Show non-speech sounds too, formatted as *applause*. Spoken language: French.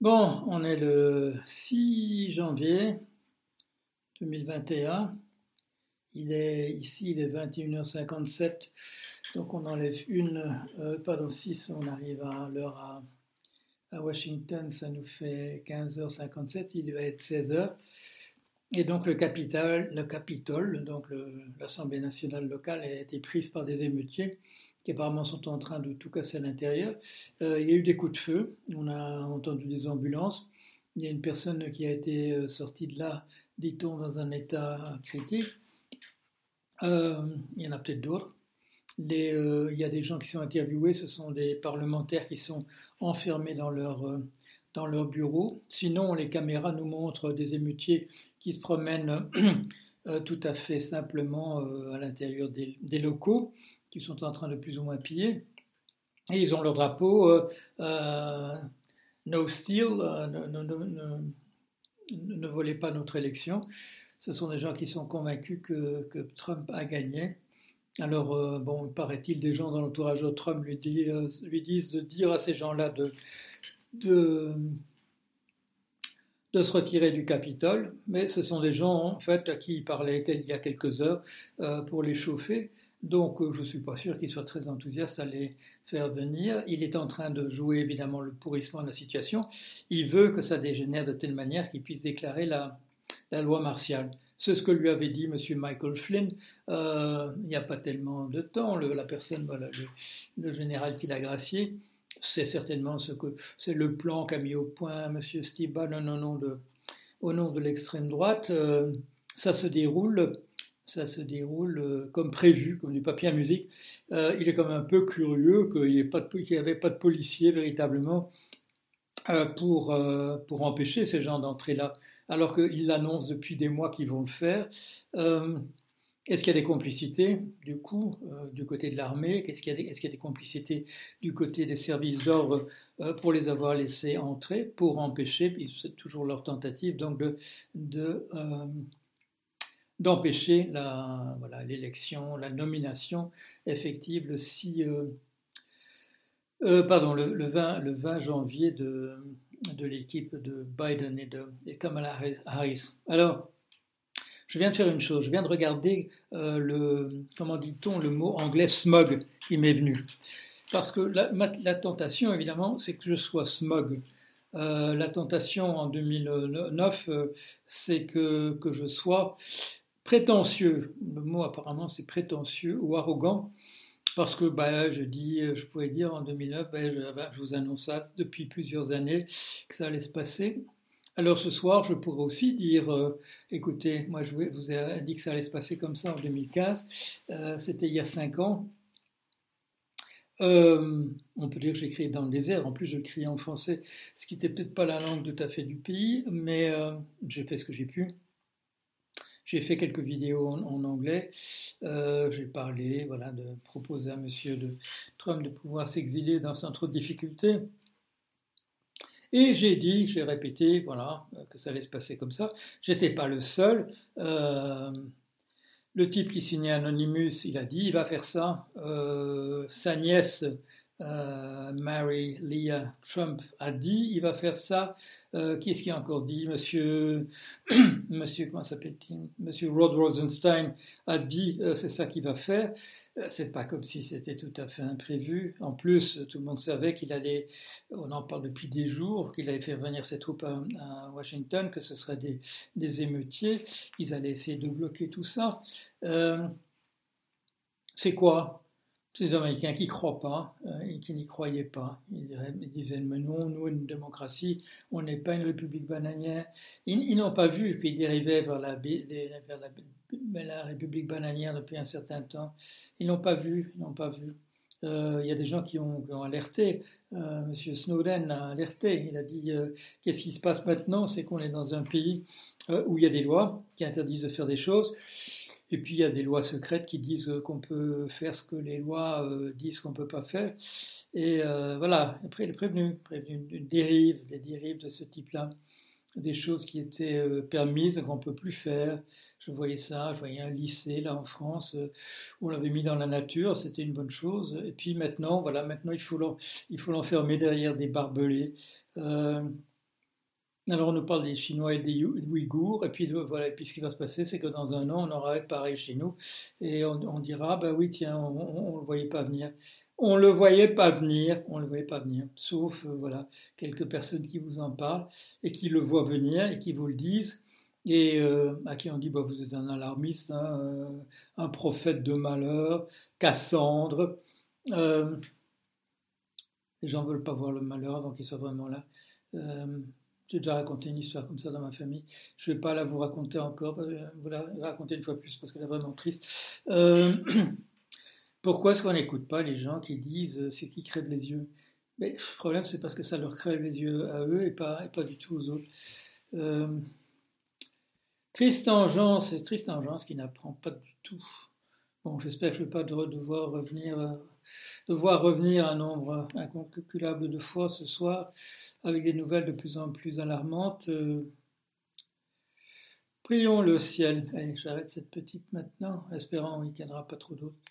Bon, on est le 6 janvier 2021. Il est ici, il est 21h57. Donc on enlève une, euh, pardon, 6, on arrive à l'heure à, Washington, ça nous fait 15h57, il va être 16h. Et donc le capital, le Capitole, donc l'Assemblée nationale locale, a été prise par des émeutiers qui apparemment sont en train de tout casser à l'intérieur. Euh, il y a eu des coups de feu, on a entendu des ambulances. Il y a une personne qui a été euh, sortie de là, dit-on, dans un état critique. Euh, il y en a peut-être d'autres. il y a des gens qui sont interviewés, ce sont des parlementaires qui sont enfermés dans leur, dans leur bureau. Sinon, les caméras nous montrent des émutiers qui se promènent *clears throat* tout à fait simplement à l'intérieur des, locaux qui sont en train de plus ou moins piller. Et ils ont leur drapeau euh, euh, No Steal, euh, ne, volez pas notre élection. Ce sont des gens qui sont convaincus que, Trump a gagné. Alors, bon, paraît-il, des gens dans l'entourage de Trump lui, lui, disent de dire à ces gens-là de, de, de, se retirer du Capitole, mais ce sont des gens, en fait, à qui il parlait il y a quelques heures pour les chauffer. Donc euh, je ne suis pas sûr qu'il soit très enthousiaste à les faire venir. Il est en train de jouer évidemment le pourrissement de la situation. Il veut que ça dégénère de telle manière qu'il puisse déclarer la, loi martiale. C'est ce que lui avait dit M. Michael Flynn euh, il n'y a pas tellement de temps. la personne, le, général qui l'a gracié, c'est certainement ce que c'est le plan qu'a mis au point M. Steve Bannon au nom de, au nom de l'extrême droite. Euh, ça se déroule ça se déroule euh, comme prévu, comme du papier à musique. Euh, il est quand même un peu curieux qu'il n'y avait pas de policiers véritablement euh, pour, pour empêcher ces gens d'entrer là, alors qu'ils l'annoncent depuis des mois qu'ils vont le faire. Est-ce qu'il y a des complicités, du coup, du côté de l'armée? Est-ce qu'il y, y, a des complicités du côté des services d'ordre pour les avoir laissés entrer, pour empêcher, c'est toujours leur tentative, donc de, de d'empêcher l'élection, la nomination effective le 6, euh, euh, 20, 20 janvier de, l'équipe de Biden et de Kamala Harris. Alors, je viens de faire une chose, je viens de regarder euh, le, comment dit-on, le mot anglais smog qui m'est venu. Parce que la, la tentation, évidemment, c'est que je sois smog. la tentation en 2009, c'est que, que je sois prétentieux. Le mot apparemment c'est prétentieux ou arrogant. Parce que bah, je dis, je pouvais dire en 2009, bah, je, vous annonce ça depuis plusieurs années que ça allait se passer. Alors ce soir, je pourrais aussi dire, euh, écoutez, moi je vous ai dit que ça allait se passer comme ça en 2015, euh, c'était il y a cinq ans. Euh, on peut dire que j'écris dans le désert, en plus je criais en français, ce qui n'était peut-être pas la langue tout à fait du pays, mais j'ai fait ce que j'ai pu. J'ai fait quelques vidéos en, anglais. Euh, j'ai parlé, voilà, de proposer à Monsieur de Trump de pouvoir s'exiler dans un trop de difficultés. Et j'ai dit, j'ai répété, voilà, que ça allait se passer comme ça. J'étais pas le seul. Euh, le type qui signait Anonymous, il a dit, il va faire ça. Euh, sa nièce euh, Mary Leah Trump a dit, il va faire ça. Euh, qui est-ce qui a encore dit? Monsieur, *clears throat* Monsieur comment s'appelle-t-il? Monsieur Rod Rosenstein a dit, euh, c'est ça qu'il va faire. c'est pas comme si c'était tout à fait imprévu. En plus, tout le monde savait qu'il allait, on en parle depuis des jours, qu'il allait faire venir ses troupes à, Washington, que ce serait des, des, émeutiers, qu'ils allaient essayer de bloquer tout ça. c'est quoi? Ces Américains qui ne croient pas euh, et qui n'y croyaient pas. Ils, disaient, mais non, nous, une démocratie, on n'est pas une république bananière. Ils, n'ont pas vu qu'ils dérivaient vers, la, république bananière depuis un certain temps. Ils n'ont pas vu, n'ont pas vu. Euh, il y a des gens qui ont, alerté. Euh, Monsieur Snowden a alerté. Il a dit qu'est-ce qui se passe maintenant? C'est qu'on est dans un pays où il y a des lois qui interdisent de faire des choses. Et puis il y a des lois secrètes qui disent qu'on peut faire ce que les lois euh, disent qu'on ne peut pas faire. Et euh, voilà, après il est prévenu, d'une dérive, des dérives de ce type-là, des choses qui étaient euh, permises qu'on ne peut plus faire. Je voyais ça, je voyais un lycée là en France, où on l'avait mis dans la nature, c'était une bonne chose. Et puis maintenant, voilà, maintenant il faut l'enfermer derrière des barbelés. Alors on nous parle des Chinois et des Ouïghours, et puis voilà, et puis ce qui va se passer, c'est que dans un an, on aura pareil chez nous, et on, dira, bah oui, tiens, on ne le voyait pas venir. On le voyait pas venir, on le voyait pas venir, sauf euh, voilà quelques personnes qui vous en parlent et qui le voient venir et qui vous le disent et euh, à qui on dit bah, vous êtes un alarmiste, hein, euh, un prophète de malheur, Cassandre. les gens ne veulent pas voir le malheur, donc ils sont vraiment là. J'ai déjà raconté une histoire comme ça dans ma famille. Je ne vais pas la vous raconter encore, vous la raconter une fois plus parce qu'elle est vraiment triste. *clears throat* Pourquoi est-ce qu'on n'écoute pas les gens qui disent euh, c'est qui crève les yeux? Mais Le problème, c'est parce que ça leur crève les yeux à eux et pas, pas du tout aux autres. Euh, triste engeance, c'est triste engeance qui n'apprend pas du tout. Bon, j'espère que je ne vais pas devoir revenir, euh, devoir revenir un nombre incalculable de fois ce soir avec des nouvelles de plus en plus alarmantes. prions le ciel. J'arrête cette petite maintenant, espérant qu'il n'y en aura pas trop d'autres.